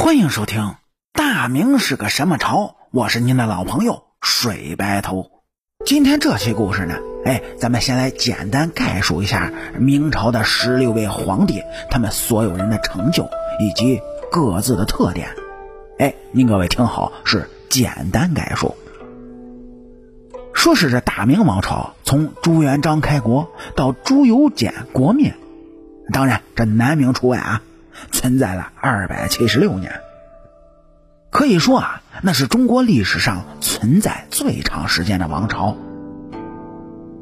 欢迎收听《大明是个什么朝》，我是您的老朋友水白头。今天这期故事呢，哎，咱们先来简单概述一下明朝的十六位皇帝，他们所有人的成就以及各自的特点。哎，您各位听好，是简单概述。说是这大明王朝从朱元璋开国到朱由检国灭，当然这南明除外啊。存在了二百七十六年，可以说啊，那是中国历史上存在最长时间的王朝。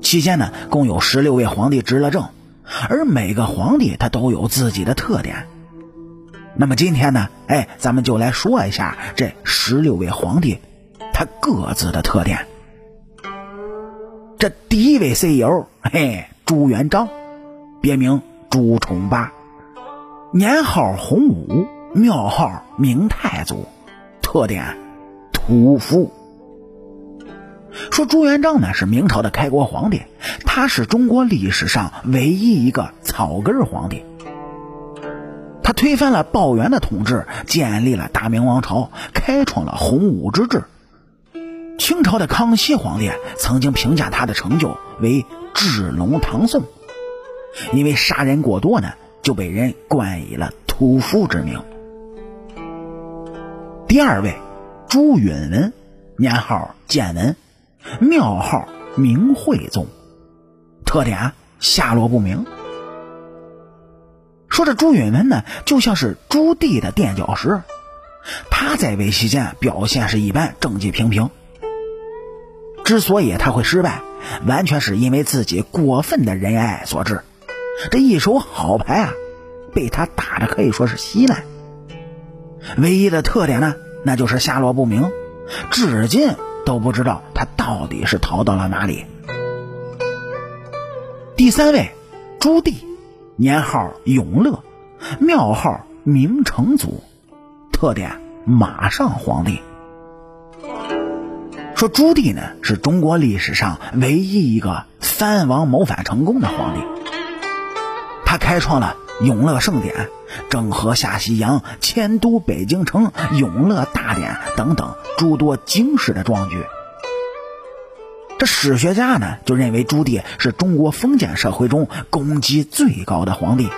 期间呢，共有十六位皇帝执了政，而每个皇帝他都有自己的特点。那么今天呢，哎，咱们就来说一下这十六位皇帝他各自的特点。这第一位 CEO，嘿，朱元璋，别名朱重八。年号洪武，庙号明太祖，特点屠夫。说朱元璋呢是明朝的开国皇帝，他是中国历史上唯一一个草根皇帝。他推翻了鲍元的统治，建立了大明王朝，开创了洪武之治。清朝的康熙皇帝曾经评价他的成就为治隆唐宋，因为杀人过多呢。就被人冠以了屠夫之名。第二位，朱允文，年号建文，庙号明惠宗，特点下落不明。说这朱允文呢，就像是朱棣的垫脚石，他在位期间表现是一般，政绩平平。之所以他会失败，完全是因为自己过分的仁爱所致。这一手好牌啊，被他打的可以说是稀烂。唯一的特点呢，那就是下落不明，至今都不知道他到底是逃到了哪里。第三位，朱棣，年号永乐，庙号明成祖，特点马上皇帝。说朱棣呢，是中国历史上唯一一个藩王谋反成功的皇帝。他开创了永乐盛典、郑和下西洋、迁都北京城、永乐大典等等诸多惊世的壮举。这史学家呢就认为朱棣是中国封建社会中功绩最高的皇帝。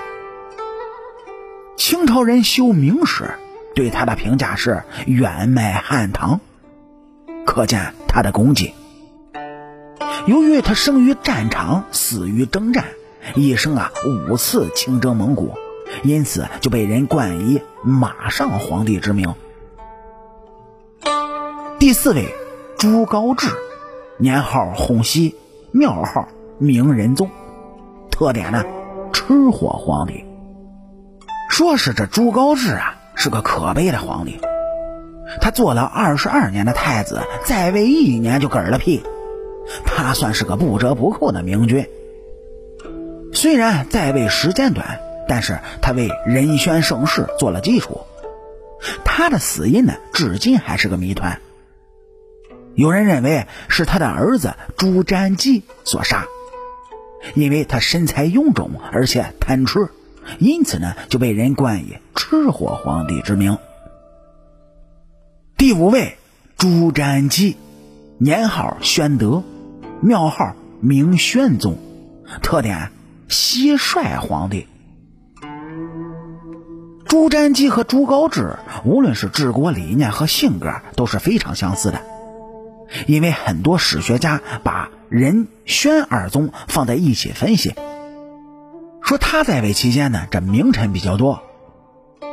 清朝人修明史对他的评价是远迈汉唐，可见他的功绩。由于他生于战场，死于征战。一生啊五次亲征蒙古，因此就被人冠以“马上皇帝”之名。第四位，朱高炽，年号洪熙，庙号明仁宗，特点呢，吃货皇帝。说是这朱高炽啊是个可悲的皇帝，他做了二十二年的太子，在位一年就嗝了屁，他算是个不折不扣的明君。虽然在位时间短，但是他为仁宣盛世做了基础。他的死因呢，至今还是个谜团。有人认为是他的儿子朱瞻基所杀，因为他身材臃肿而且贪吃，因此呢就被人冠以“吃货皇帝”之名。第五位，朱瞻基，年号宣德，庙号明宣宗，特点。蟋蟀皇帝朱瞻基和朱高炽，无论是治国理念和性格都是非常相似的。因为很多史学家把仁宣二宗放在一起分析，说他在位期间呢，这名臣比较多。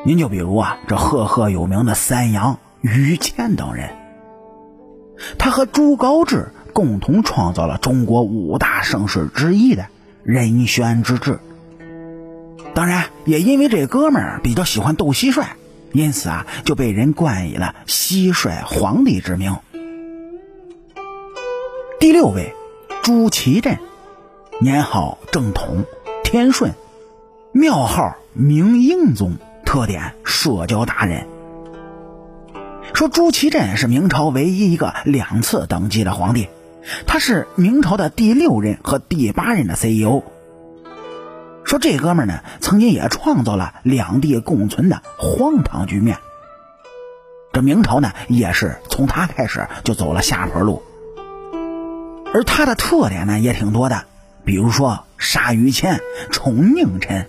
您就比如啊，这赫赫有名的三杨于谦等人，他和朱高炽共同创造了中国五大盛世之一的。仁宣之治，当然也因为这哥们儿比较喜欢斗蟋蟀，因此啊就被人冠以了蟋蟀皇帝之名。第六位，朱祁镇，年号正统，天顺，庙号明英宗，特点社交达人。说朱祁镇是明朝唯一一个两次登基的皇帝。他是明朝的第六任和第八任的 CEO。说这哥们呢，曾经也创造了两地共存的荒唐局面，这明朝呢，也是从他开始就走了下坡路。而他的特点呢，也挺多的，比如说杀于谦，宠宁臣。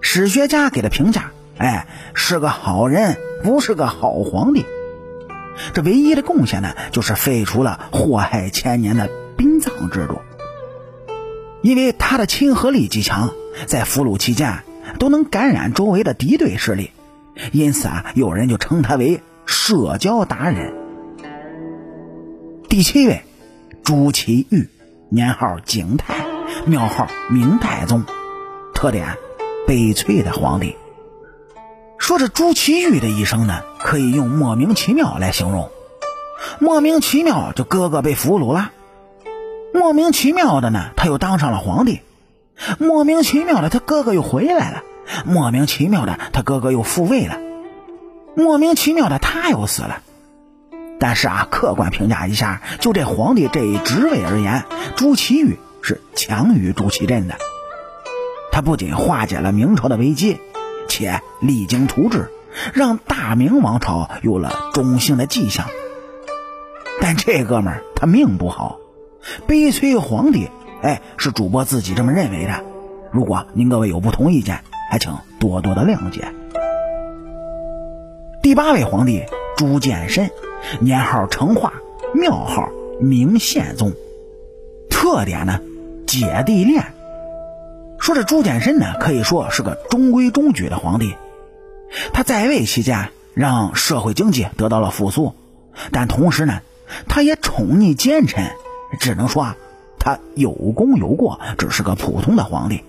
史学家给他评价，哎，是个好人，不是个好皇帝。这唯一的贡献呢，就是废除了祸害千年的殡葬制度。因为他的亲和力极强，在俘虏期间都能感染周围的敌对势力，因此啊，有人就称他为社交达人。第七位，朱祁钰，年号景泰，庙号明太宗，特点。悲催的皇帝。说这朱祁钰的一生呢，可以用莫名其妙来形容。莫名其妙，就哥哥被俘虏了；莫名其妙的呢，他又当上了皇帝；莫名其妙的，他哥哥又回来了；莫名其妙的，他哥哥又复位了；莫名其妙的，他又死了。但是啊，客观评价一下，就这皇帝这一职位而言，朱祁钰是强于朱祁镇的。他不仅化解了明朝的危机，且励精图治，让大明王朝有了中兴的迹象。但这哥们儿他命不好，悲催皇帝，哎，是主播自己这么认为的。如果您各位有不同意见，还请多多的谅解。第八位皇帝朱见深，年号成化，庙号明宪宗，特点呢，姐弟恋。说这朱见深呢，可以说是个中规中矩的皇帝。他在位期间，让社会经济得到了复苏，但同时呢，他也宠溺奸臣，只能说啊，他有功有过，只是个普通的皇帝。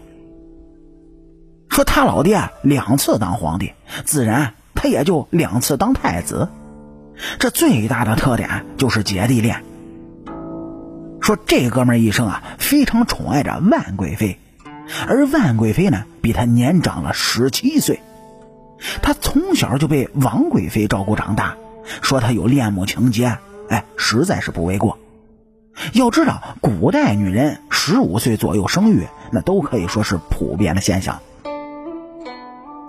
说他老爹两次当皇帝，自然他也就两次当太子。这最大的特点就是姐弟恋。说这哥们一生啊，非常宠爱着万贵妃。而万贵妃呢，比他年长了十七岁，他从小就被王贵妃照顾长大，说他有恋母情节，哎，实在是不为过。要知道，古代女人十五岁左右生育，那都可以说是普遍的现象。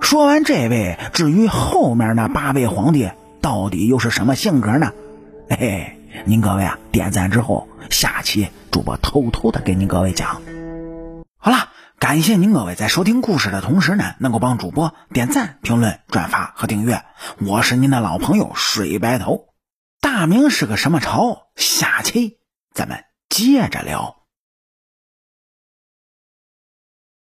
说完这位，至于后面那八位皇帝到底又是什么性格呢？哎，您各位啊，点赞之后，下期主播偷偷的给您各位讲。好了。感谢您各位在收听故事的同时呢，能够帮主播点赞、评论、转发和订阅。我是您的老朋友水白头。大明是个什么朝？下期咱们接着聊。